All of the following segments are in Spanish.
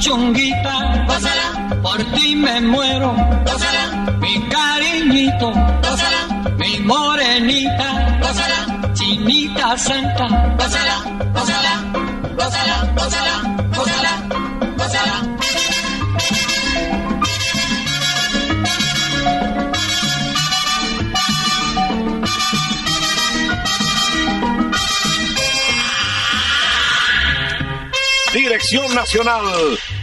Mi puchunguita, gózala, por ti me muero, gózala, mi cariñito, gózala, mi morenita, gózala, chinita santa, gózala, gózala, gózala, gózala, gózala, gózala. Dirección Nacional,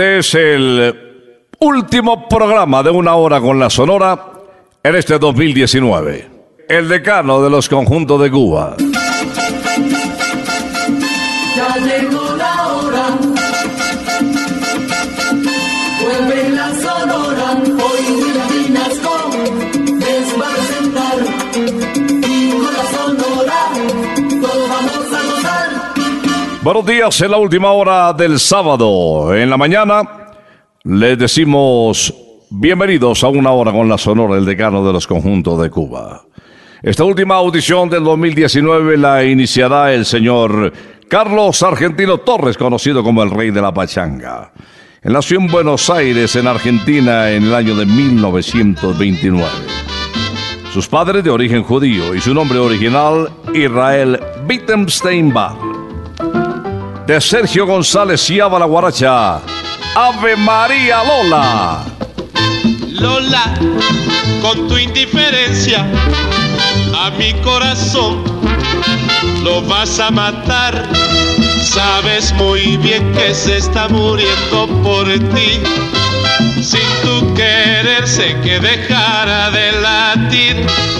Este es el último programa de una hora con la Sonora en este 2019. El decano de los conjuntos de Cuba. Buenos días en la última hora del sábado. En la mañana les decimos bienvenidos a una hora con la Sonora, el decano de los conjuntos de Cuba. Esta última audición del 2019 la iniciará el señor Carlos Argentino Torres, conocido como el Rey de la Pachanga. Él nació en Buenos Aires, en Argentina, en el año de 1929. Sus padres de origen judío y su nombre original, Israel Wittgenstein-Bach. De Sergio González y la Guaracha, Ave María Lola. Lola, con tu indiferencia a mi corazón lo vas a matar. Sabes muy bien que se está muriendo por ti. Sin tu quererse que dejara de latir.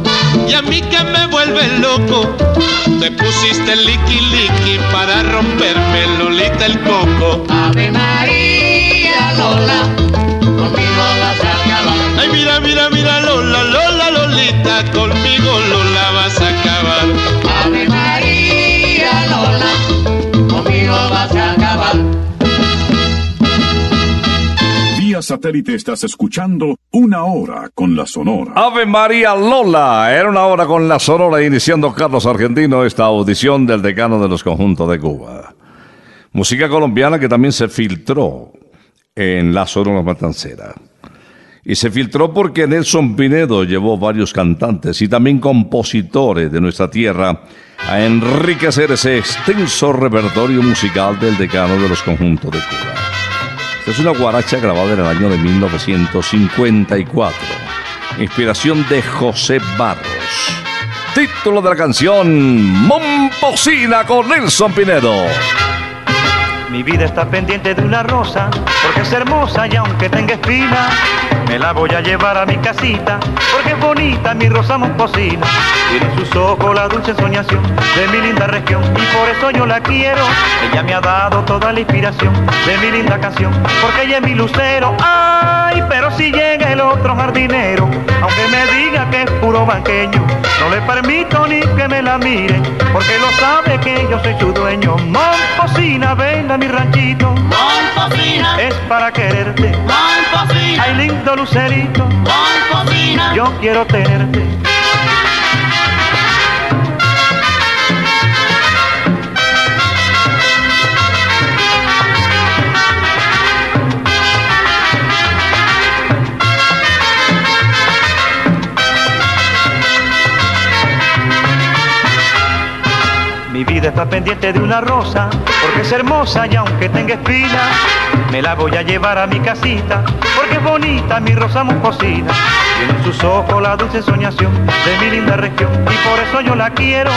y a mí que me vuelve loco. Te pusiste liqui liqui para romperme Lolita el coco. Ave María Lola, conmigo vas a acabar. Ay, mira, mira, mira, Lola, Lola, Lolita, conmigo Lola Satélite estás escuchando Una Hora con la Sonora. Ave María Lola, era una hora con la Sonora iniciando Carlos Argentino esta audición del decano de los conjuntos de Cuba. Música colombiana que también se filtró en la Sonora Matancera. Y se filtró porque Nelson Pinedo llevó varios cantantes y también compositores de nuestra tierra a enriquecer ese extenso repertorio musical del decano de los conjuntos de Cuba. Es una guaracha grabada en el año de 1954. Inspiración de José Barros. Título de la canción Momposina con Nelson Pinedo. Mi vida está pendiente de una rosa, porque es hermosa y aunque tenga espina, me la voy a llevar a mi casita, porque es bonita mi rosa momposina. Tiene en sus ojos la dulce soñación de mi linda región, y por eso yo la quiero. Ella me ha dado toda la inspiración de mi linda canción, porque ella es mi lucero. Ay, pero si llega el otro jardinero, aunque me diga que es puro banqueño, no le permito ni que me la mire, porque lo sabe que yo soy su dueño. Momposina, ven a mi ranchito, Momposina, es para quererte. Ay, lindo lucerito, Momposina, yo quiero tenerte. Vida está pendiente de una rosa, porque es hermosa y aunque tenga espinas, me la voy a llevar a mi casita, porque es bonita mi rosa muscosina. Tiene en sus ojos la dulce soñación de mi linda región, y por eso yo la quiero.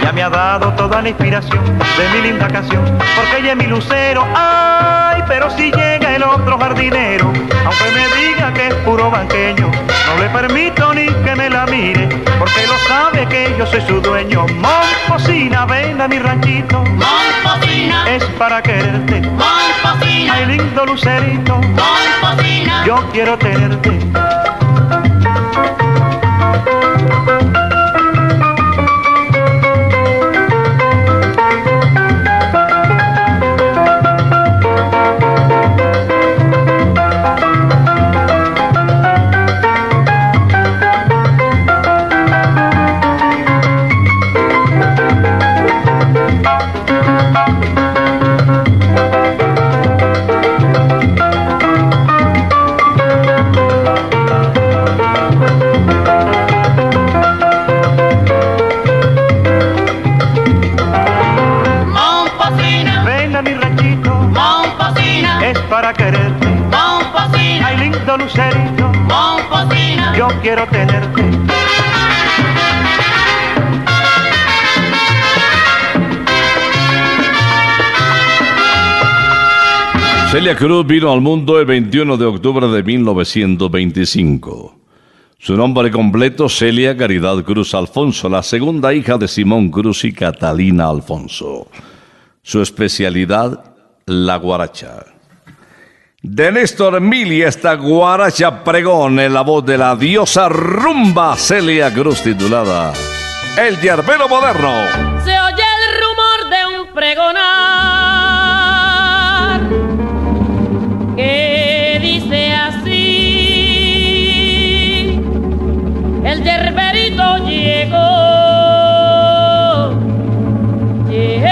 Ella me ha dado toda la inspiración de mi linda canción, porque ella es mi lucero. Ay, pero si llega el otro jardinero, aunque me diga que es puro banqueño, no le permito ni que me la mire, porque lo sabe que yo soy su dueño. Momposina, ven a mi ranchito, Momposina, es para quererte. Momposina, Ay, lindo lucerito, Momposina, yo quiero tenerte. Celia Cruz vino al mundo el 21 de octubre de 1925. Su nombre completo, Celia Caridad Cruz Alfonso, la segunda hija de Simón Cruz y Catalina Alfonso. Su especialidad, la guaracha. De Néstor Mili, esta guaracha pregón en la voz de la diosa rumba Celia Cruz titulada El Yerbero Moderno. Se oye el rumor de un pregonar Yerberito llegó. Llegó.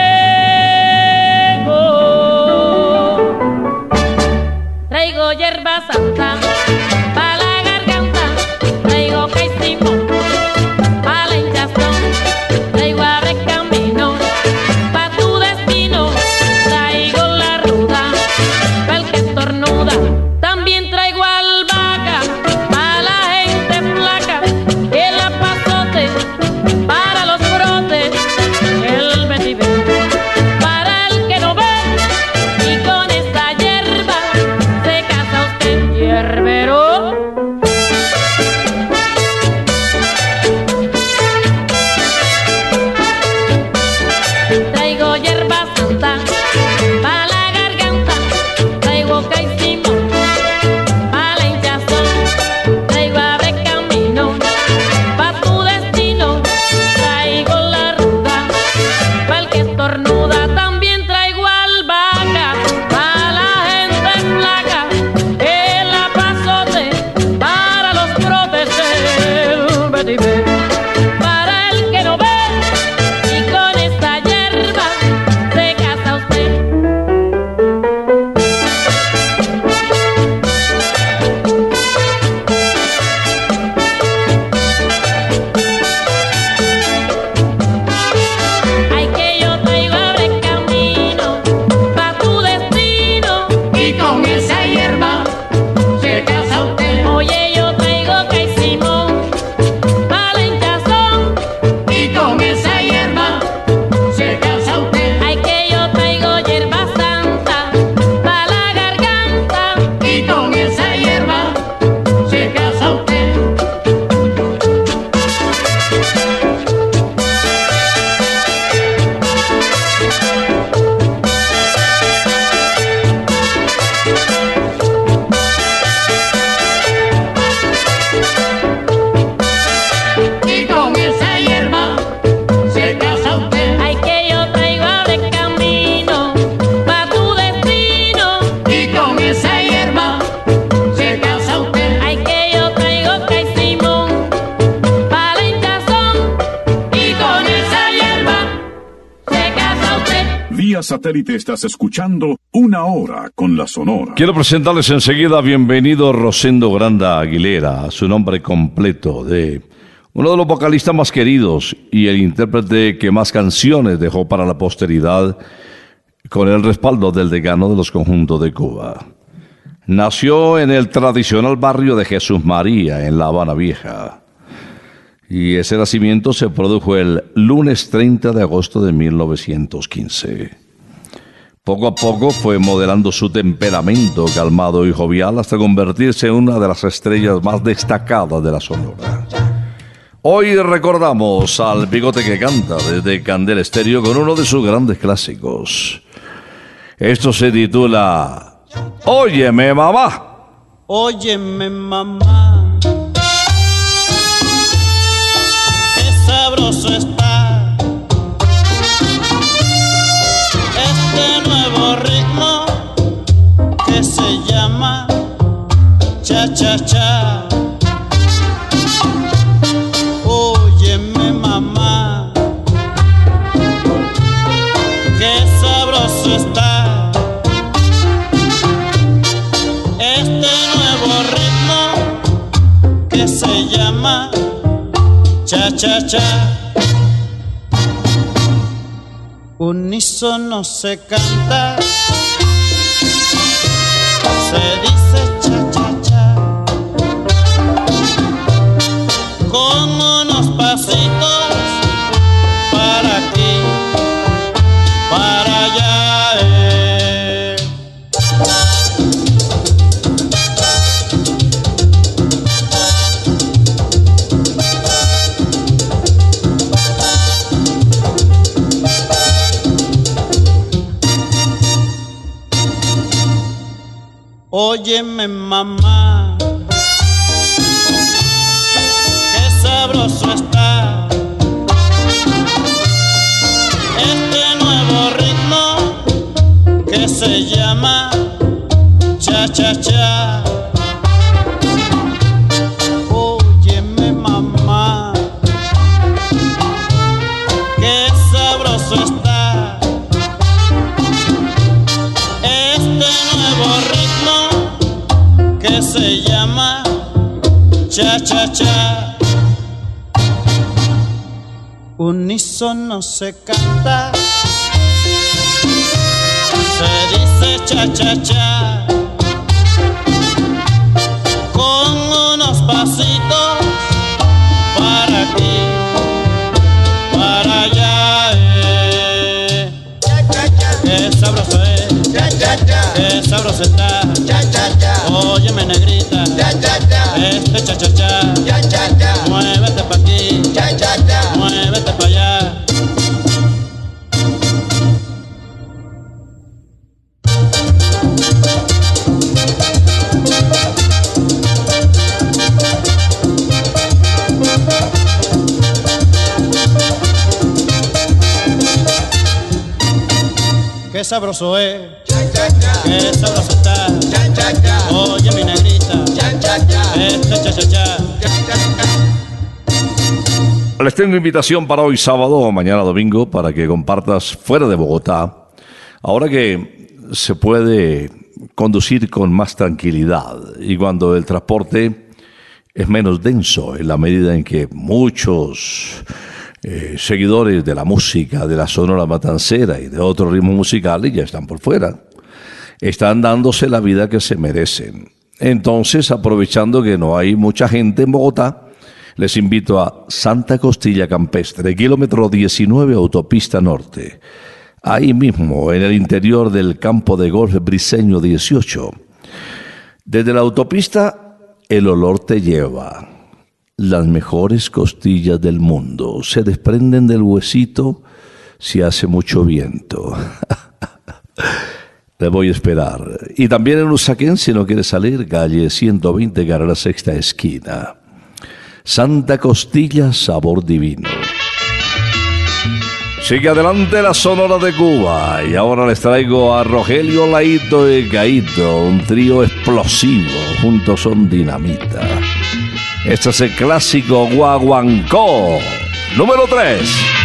Traigo hierba santa satélite estás escuchando Una Hora con la Sonora. Quiero presentarles enseguida bienvenido Rosendo Granda Aguilera, su nombre completo de uno de los vocalistas más queridos y el intérprete que más canciones dejó para la posteridad con el respaldo del decano de los conjuntos de Cuba. Nació en el tradicional barrio de Jesús María, en La Habana Vieja. Y ese nacimiento se produjo el lunes 30 de agosto de 1915. Poco a poco fue modelando su temperamento calmado y jovial hasta convertirse en una de las estrellas más destacadas de la Sonora. Hoy recordamos al bigote que canta desde Candel Estéreo con uno de sus grandes clásicos. Esto se titula Óyeme mamá. Óyeme mamá, qué sabroso cha. Óyeme mamá, qué sabroso está este nuevo ritmo que se llama cha cha cha. Unísono se canta, se dice con unos pasitos para aquí, para allá. Eh. Óyeme mamá. Se llama cha cha cha. Óyeme mamá, qué sabroso está este nuevo ritmo que se llama cha cha cha. Unísono se canta, cha cha cha, sabroso es, qué sabroso está. Oye mi negrita, este cha cha cha. Les tengo invitación para hoy sábado o mañana domingo para que compartas fuera de Bogotá. Ahora que se puede conducir con más tranquilidad y cuando el transporte es menos denso en la medida en que muchos eh, seguidores de la música, de la sonora matancera y de otros ritmos musicales ya están por fuera. Están dándose la vida que se merecen. Entonces, aprovechando que no hay mucha gente en Bogotá, les invito a Santa Costilla Campestre, kilómetro 19, autopista norte. Ahí mismo, en el interior del campo de golf Briseño 18. Desde la autopista, el olor te lleva. Las mejores costillas del mundo se desprenden del huesito si hace mucho viento. Le voy a esperar. Y también en Usaquén, si no quiere salir, calle 120, carrera sexta esquina. Santa Costilla, sabor divino. Sigue adelante la Sonora de Cuba y ahora les traigo a Rogelio Laito y Gaito, un trío explosivo, juntos son dinamita. Este es el clásico Guaguancó, número 3.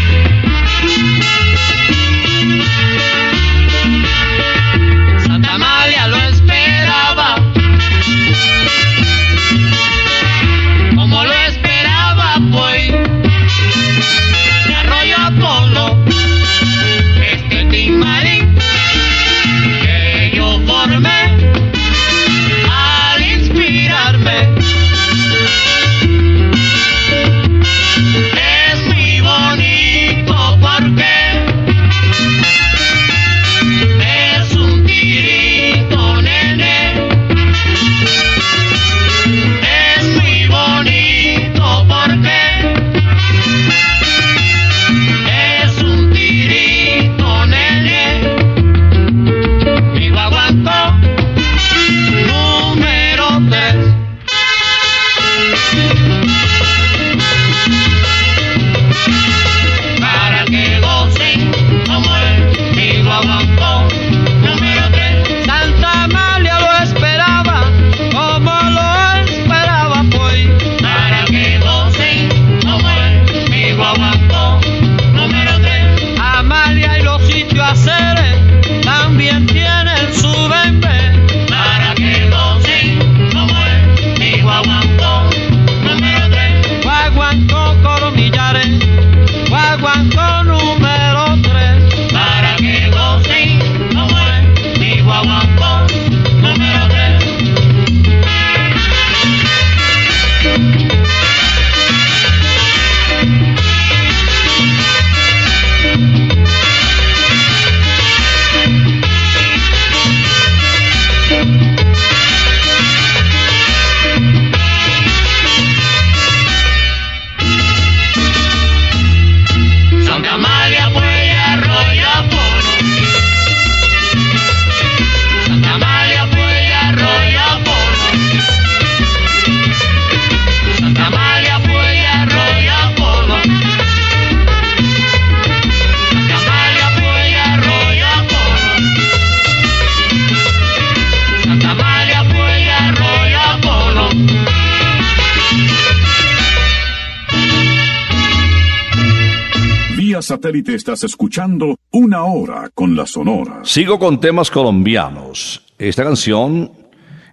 Satélite estás escuchando Una Hora con la Sonora. Sigo con temas colombianos. Esta canción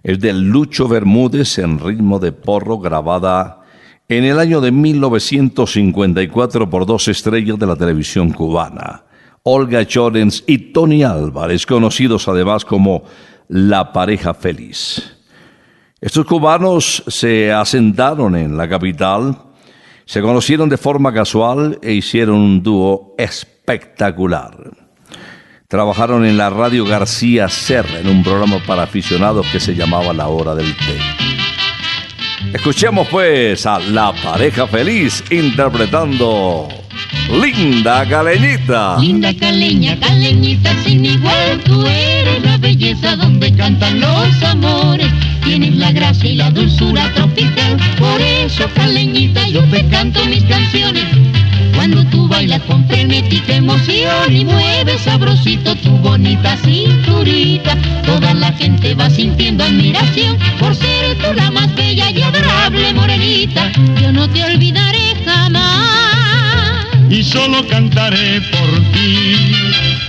es de Lucho Bermúdez en ritmo de porro grabada en el año de 1954 por dos estrellas de la televisión cubana, Olga Chorens y Tony Álvarez, conocidos además como La pareja feliz. Estos cubanos se asentaron en la capital, se conocieron de forma casual e hicieron un dúo espectacular. Trabajaron en la radio García Serra en un programa para aficionados que se llamaba La Hora del Té. Escuchemos pues a La Pareja Feliz interpretando Linda Caleñita. Linda caleña, caleñita sin igual, tú eres la belleza donde cantan los amores. Tienes la gracia y la dulzura tropical, por eso caleñita yo te canto mis canciones. Cuando tú bailas con frenética emoción y mueves sabrosito tu bonita cinturita, toda la gente va sintiendo admiración por ser tú la más bella y adorable morenita. Yo no te olvidaré jamás. y solo cantaré por ti.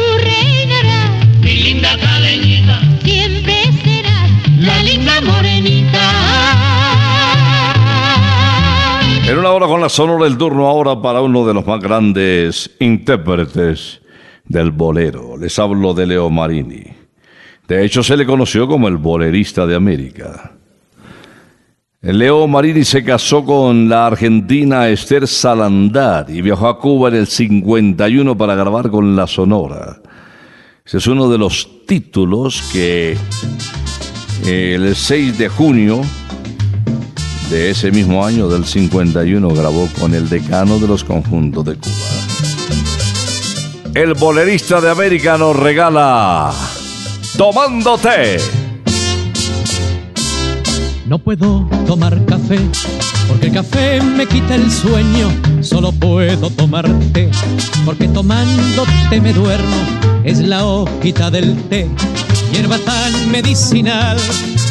morenita. En una hora con la sonora el turno ahora para uno de los más grandes intérpretes del bolero. Les hablo de Leo Marini. De hecho, se le conoció como el bolerista de América. Leo Marini se casó con la argentina Esther Salandar y viajó a Cuba en el 51 para grabar con la Sonora. Ese es uno de los títulos que eh, el 6 de junio de ese mismo año del 51 grabó con el decano de los conjuntos de Cuba. El bolerista de América nos regala Tomando té. No puedo tomar café porque el café me quita el sueño. Solo puedo tomar té porque tomando té me duermo. Es la hojita del té, hierba tan medicinal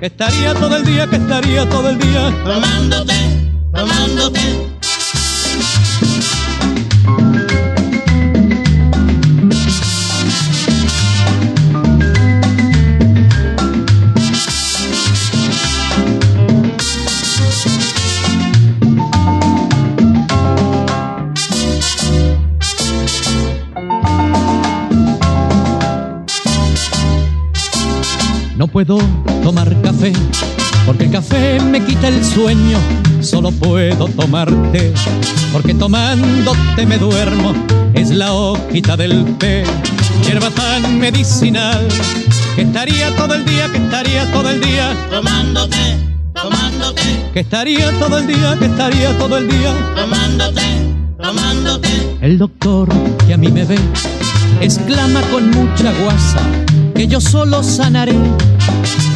que estaría todo el día, que estaría todo el día. tomándote, tomándote. Puedo tomar café porque el café me quita el sueño. Solo puedo tomarte porque tomándote me duermo. Es la hojita del té, hierba tan medicinal que estaría todo el día, que estaría todo el día tomándote, tomándote, que estaría todo el día, que estaría todo el día tomándote, tomándote. El doctor que a mí me ve exclama con mucha guasa que yo solo sanaré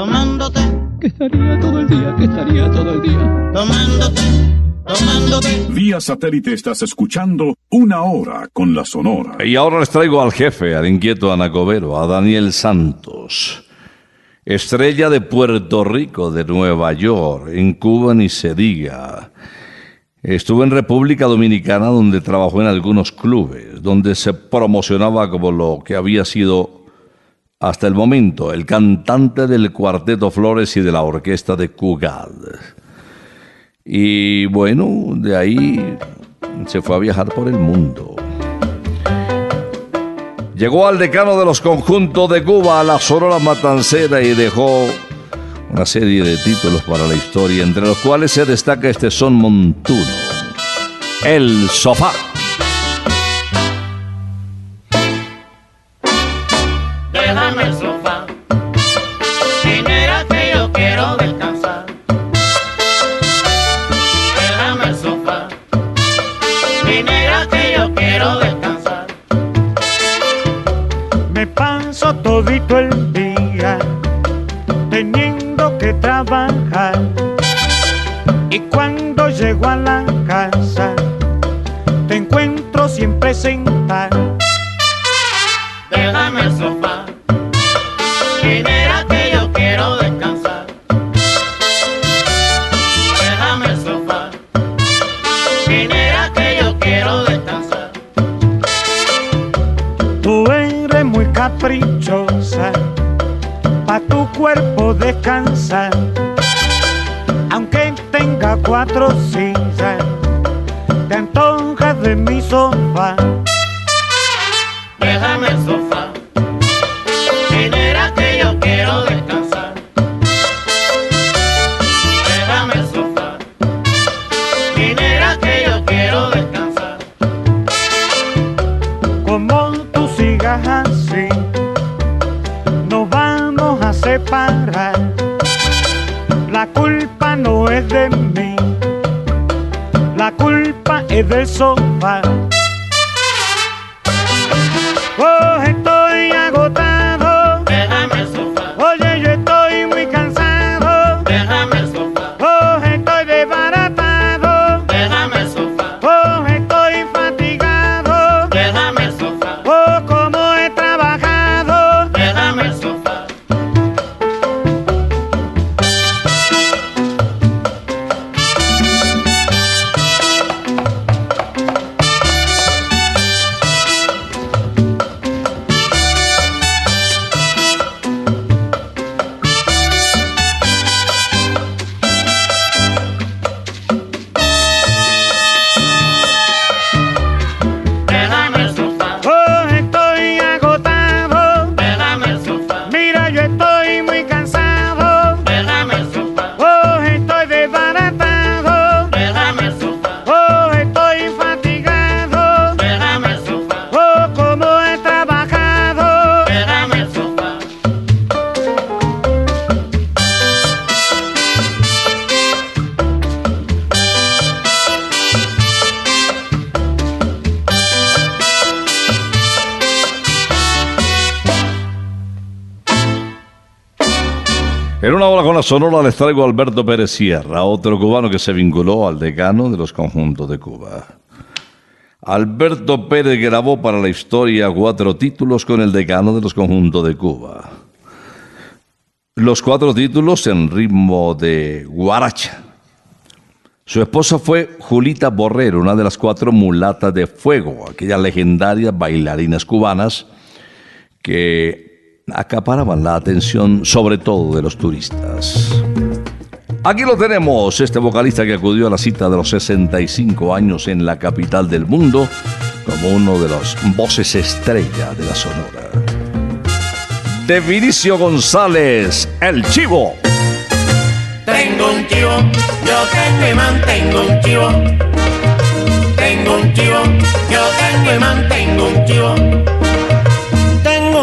tomándote, que estaría todo el día, que estaría todo el día tomándote, tomándote. Vía satélite estás escuchando Una Hora con la Sonora. Y ahora les traigo al jefe, al inquieto Anacobero, a Daniel Santos. Estrella de Puerto Rico, de Nueva York, en Cuba ni se diga. Estuvo en República Dominicana donde trabajó en algunos clubes, donde se promocionaba como lo que había sido hasta el momento el cantante del Cuarteto Flores y de la orquesta de Cugal. Y bueno, de ahí se fue a viajar por el mundo. Llegó al decano de los conjuntos de Cuba, a la Sonora Matancera, y dejó una serie de títulos para la historia, entre los cuales se destaca este son montuno, El Sofá. Todito el día teniendo que trabajar. Y cuando llego a la Sonora les traigo a Alberto Pérez Sierra, otro cubano que se vinculó al decano de los conjuntos de Cuba. Alberto Pérez grabó para la historia cuatro títulos con el decano de los conjuntos de Cuba. los cuatro títulos en ritmo de guaracha. Su esposa fue Julita Borrero, una de las cuatro mulatas de fuego, aquellas legendarias bailarinas cubanas que acaparaban la atención sobre todo de los turistas. Aquí lo tenemos, este vocalista que acudió a la cita de los 65 años en la capital del mundo como uno de los voces estrella de la Sonora. De Vinicio González, el Chivo. Tengo un chivo, yo tengo y mantengo un chivo. Tengo un chivo, yo tengo y mantengo un chivo.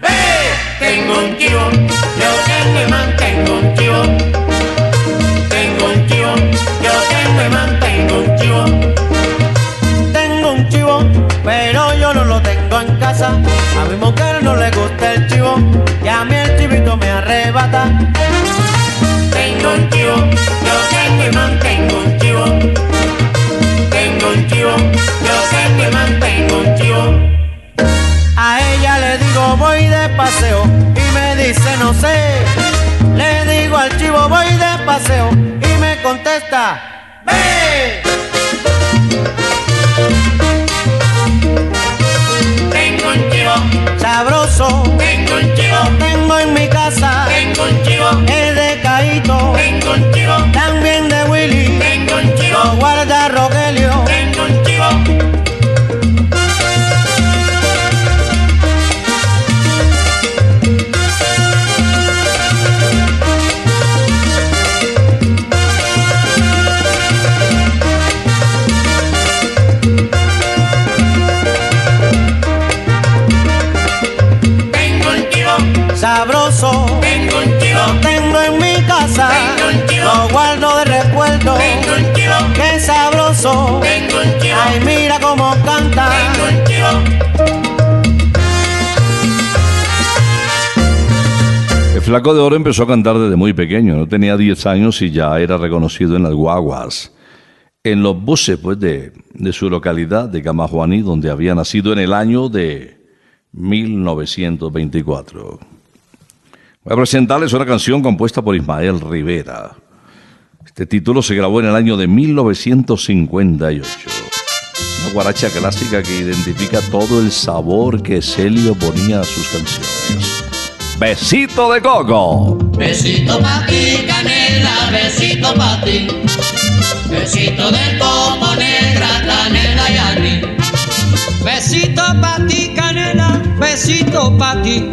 Tengo un chivo, yo tengo y mantengo un chivo. Tengo un chivo, yo tengo y mantengo un chivo. Tengo un chivo, pero yo no lo tengo en casa. A mi mujer no le gusta el chivo y a mí el chivito me arrebata. Tengo un chivo, yo tengo y mantengo un chivo. Tengo un chivo, yo tengo y mantengo un chivo. A ella le voy de paseo y me dice no sé. Le digo al chivo voy de paseo y me contesta ve. Flaco de Oro empezó a cantar desde muy pequeño, no tenía 10 años y ya era reconocido en las guaguas, en los buses pues, de, de su localidad de Camajuaní, donde había nacido en el año de 1924. Voy a presentarles una canción compuesta por Ismael Rivera. Este título se grabó en el año de 1958. Una guaracha clásica que identifica todo el sabor que Celio ponía a sus canciones. Besito de coco. Besito pa' ti, canela, besito pa' ti. Besito de coco negra, canela y. Besito pa' ti, canela, besito pa' ti.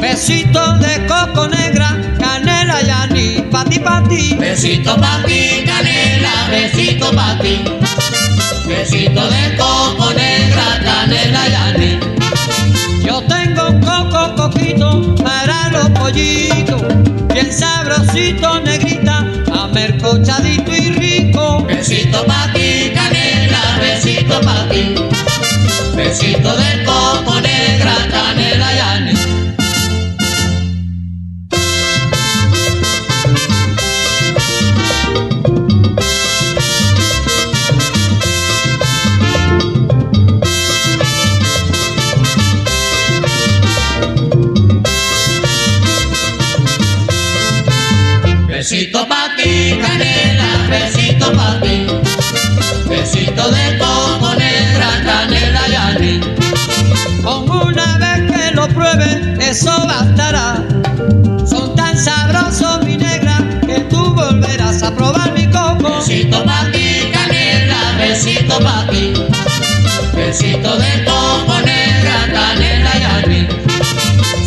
Besito de coco negra, canela y anís. Pa' ti, pa' ti. Besito pa' ti, canela, besito pa' ti. Besito de coco negra, canela y anís. Besito pa' ti, canela, besito pa' ti. Besito de coco negra, canela y. Besito pa' ti, canela, besito pa' ti. Eso bastará. Son tan sabrosos, mi negra, que tú volverás a probar mi coco. Besito pa' ti, canela, besito pa' ti. Besito de coco negra, canela y anís.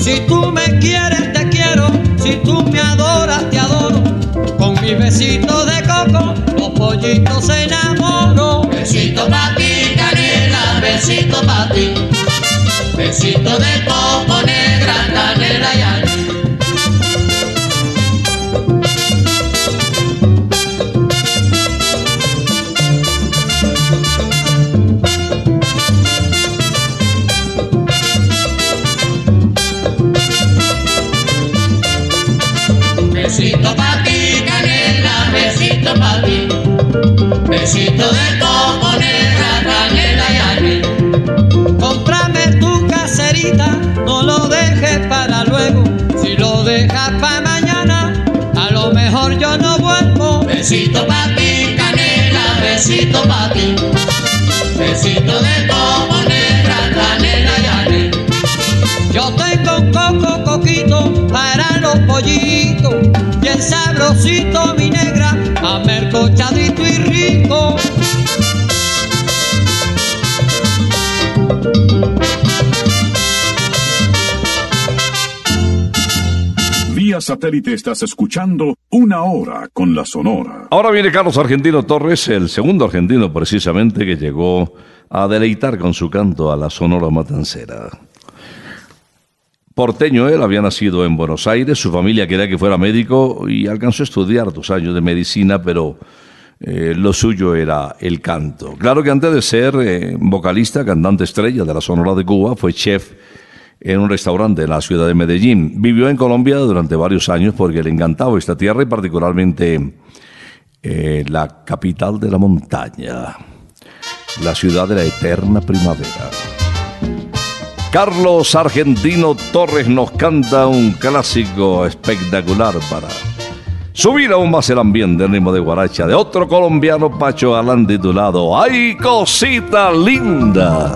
Si tú me quieres, te quiero. Si tú me adoras, te adoro. Con mi besito de coco, los pollitos se enamoran. Besito pa' ti, canela, besito pa' ti. Besito de coco negra, satélite estás escuchando Una Hora con la Sonora. Ahora viene Carlos Argentino Torres, el segundo argentino precisamente que llegó a deleitar con su canto a la Sonora Matancera. Porteño él, había nacido en Buenos Aires, su familia quería que fuera médico y alcanzó a estudiar dos años de medicina, pero eh, lo suyo era el canto. Claro que antes de ser eh, vocalista, cantante estrella de la Sonora de Cuba, fue chef en un restaurante en la ciudad de Medellín. Vivió en Colombia durante varios años porque le encantaba esta tierra y particularmente eh, la capital de la montaña, la ciudad de la eterna primavera. Carlos Argentino Torres nos canta un clásico espectacular para subir aún más el ambiente en ritmo de guaracha de otro colombiano Pacho Galán titulado ¡Ay, cosita linda!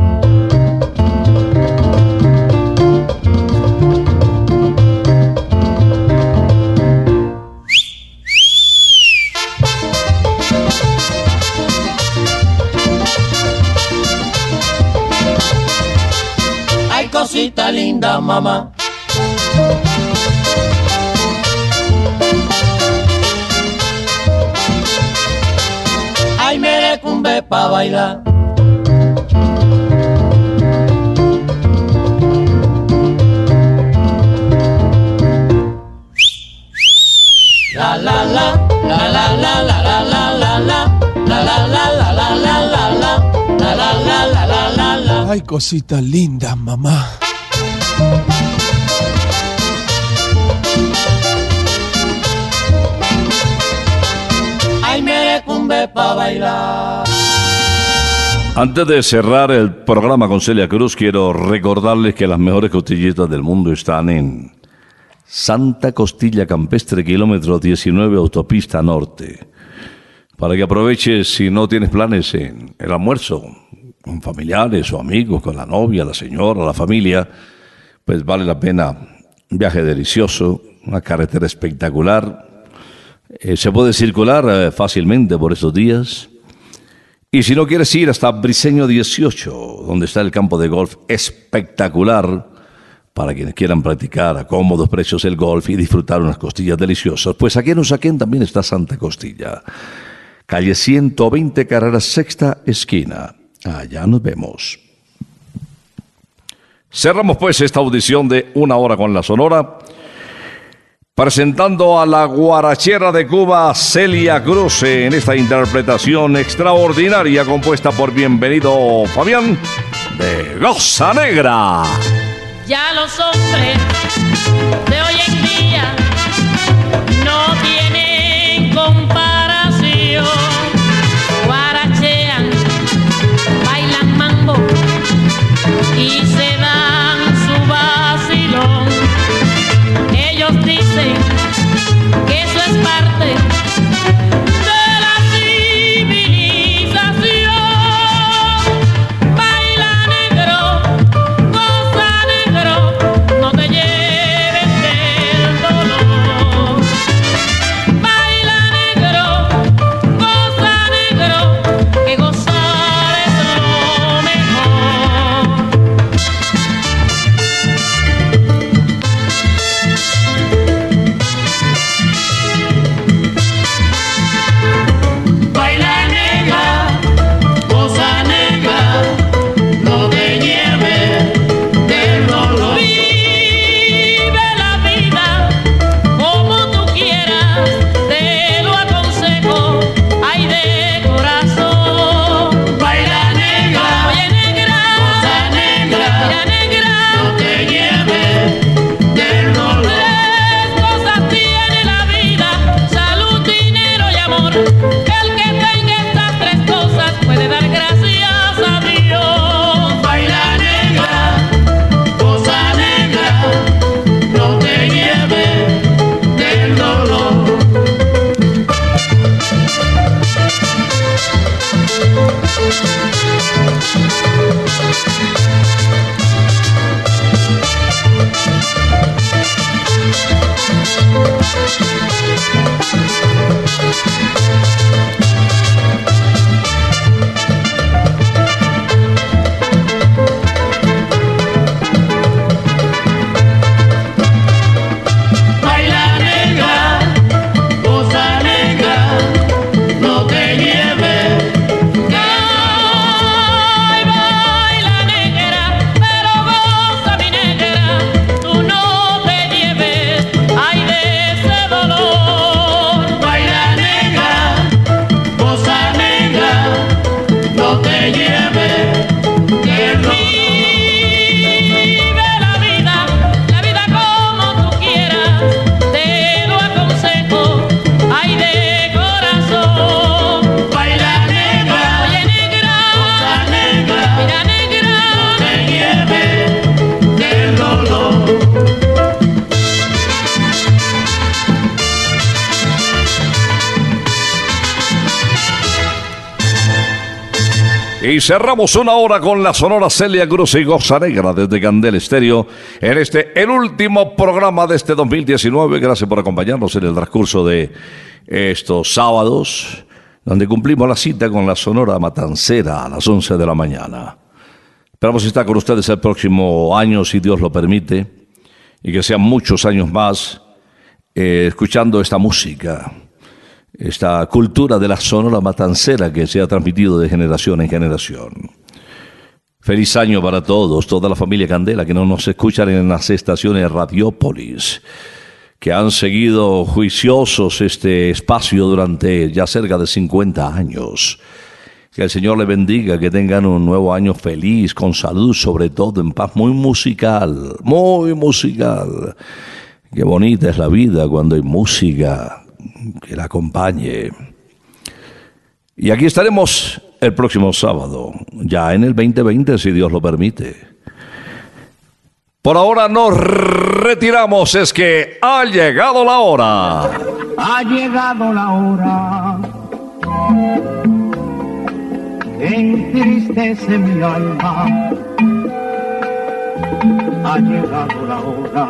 Linda, mamá. Ay, merecumbe pa' bailar. La la la, la la la la la la la la, la la la la la la la la, la la la la la ay cosita linda, mamá. Merecumbe pa' bailar. Antes de cerrar el programa con Celia Cruz, quiero recordarles que las mejores costillitas del mundo están en Santa Costilla Campestre, kilómetro 19, autopista norte. Para que aproveches si no tienes planes en el almuerzo, con familiares o amigos, con la novia, la señora, la familia, pues vale la pena. Un viaje delicioso, una carretera espectacular. Eh, se puede circular eh, fácilmente por estos días. Y si no quieres ir hasta Briseño 18, donde está el campo de golf espectacular, para quienes quieran practicar a cómodos precios el golf y disfrutar unas costillas deliciosas, pues aquí en Usaquén también está Santa Costilla. Calle 120, carrera sexta esquina. Allá nos vemos. Cerramos pues esta audición de Una Hora con la Sonora, presentando a la guarachera de Cuba, Celia Cruz, en esta interpretación extraordinaria compuesta por Bienvenido Fabián de Goza Negra. Ya los hombres Y cerramos una hora con la sonora Celia Cruz y Goza Negra desde Candel Estéreo en este, el último programa de este 2019. Gracias por acompañarnos en el transcurso de estos sábados, donde cumplimos la cita con la sonora Matancera a las 11 de la mañana. Esperamos estar con ustedes el próximo año, si Dios lo permite, y que sean muchos años más eh, escuchando esta música esta cultura de la sonora matancera que se ha transmitido de generación en generación. Feliz año para todos, toda la familia Candela que no nos escuchan en las estaciones Radiópolis, que han seguido juiciosos este espacio durante ya cerca de 50 años. Que el Señor le bendiga, que tengan un nuevo año feliz, con salud, sobre todo en paz, muy musical, muy musical. Qué bonita es la vida cuando hay música que la acompañe. Y aquí estaremos el próximo sábado, ya en el 2020, si Dios lo permite. Por ahora nos retiramos, es que ha llegado la hora. Ha llegado la hora que entristece mi alma. Ha llegado la hora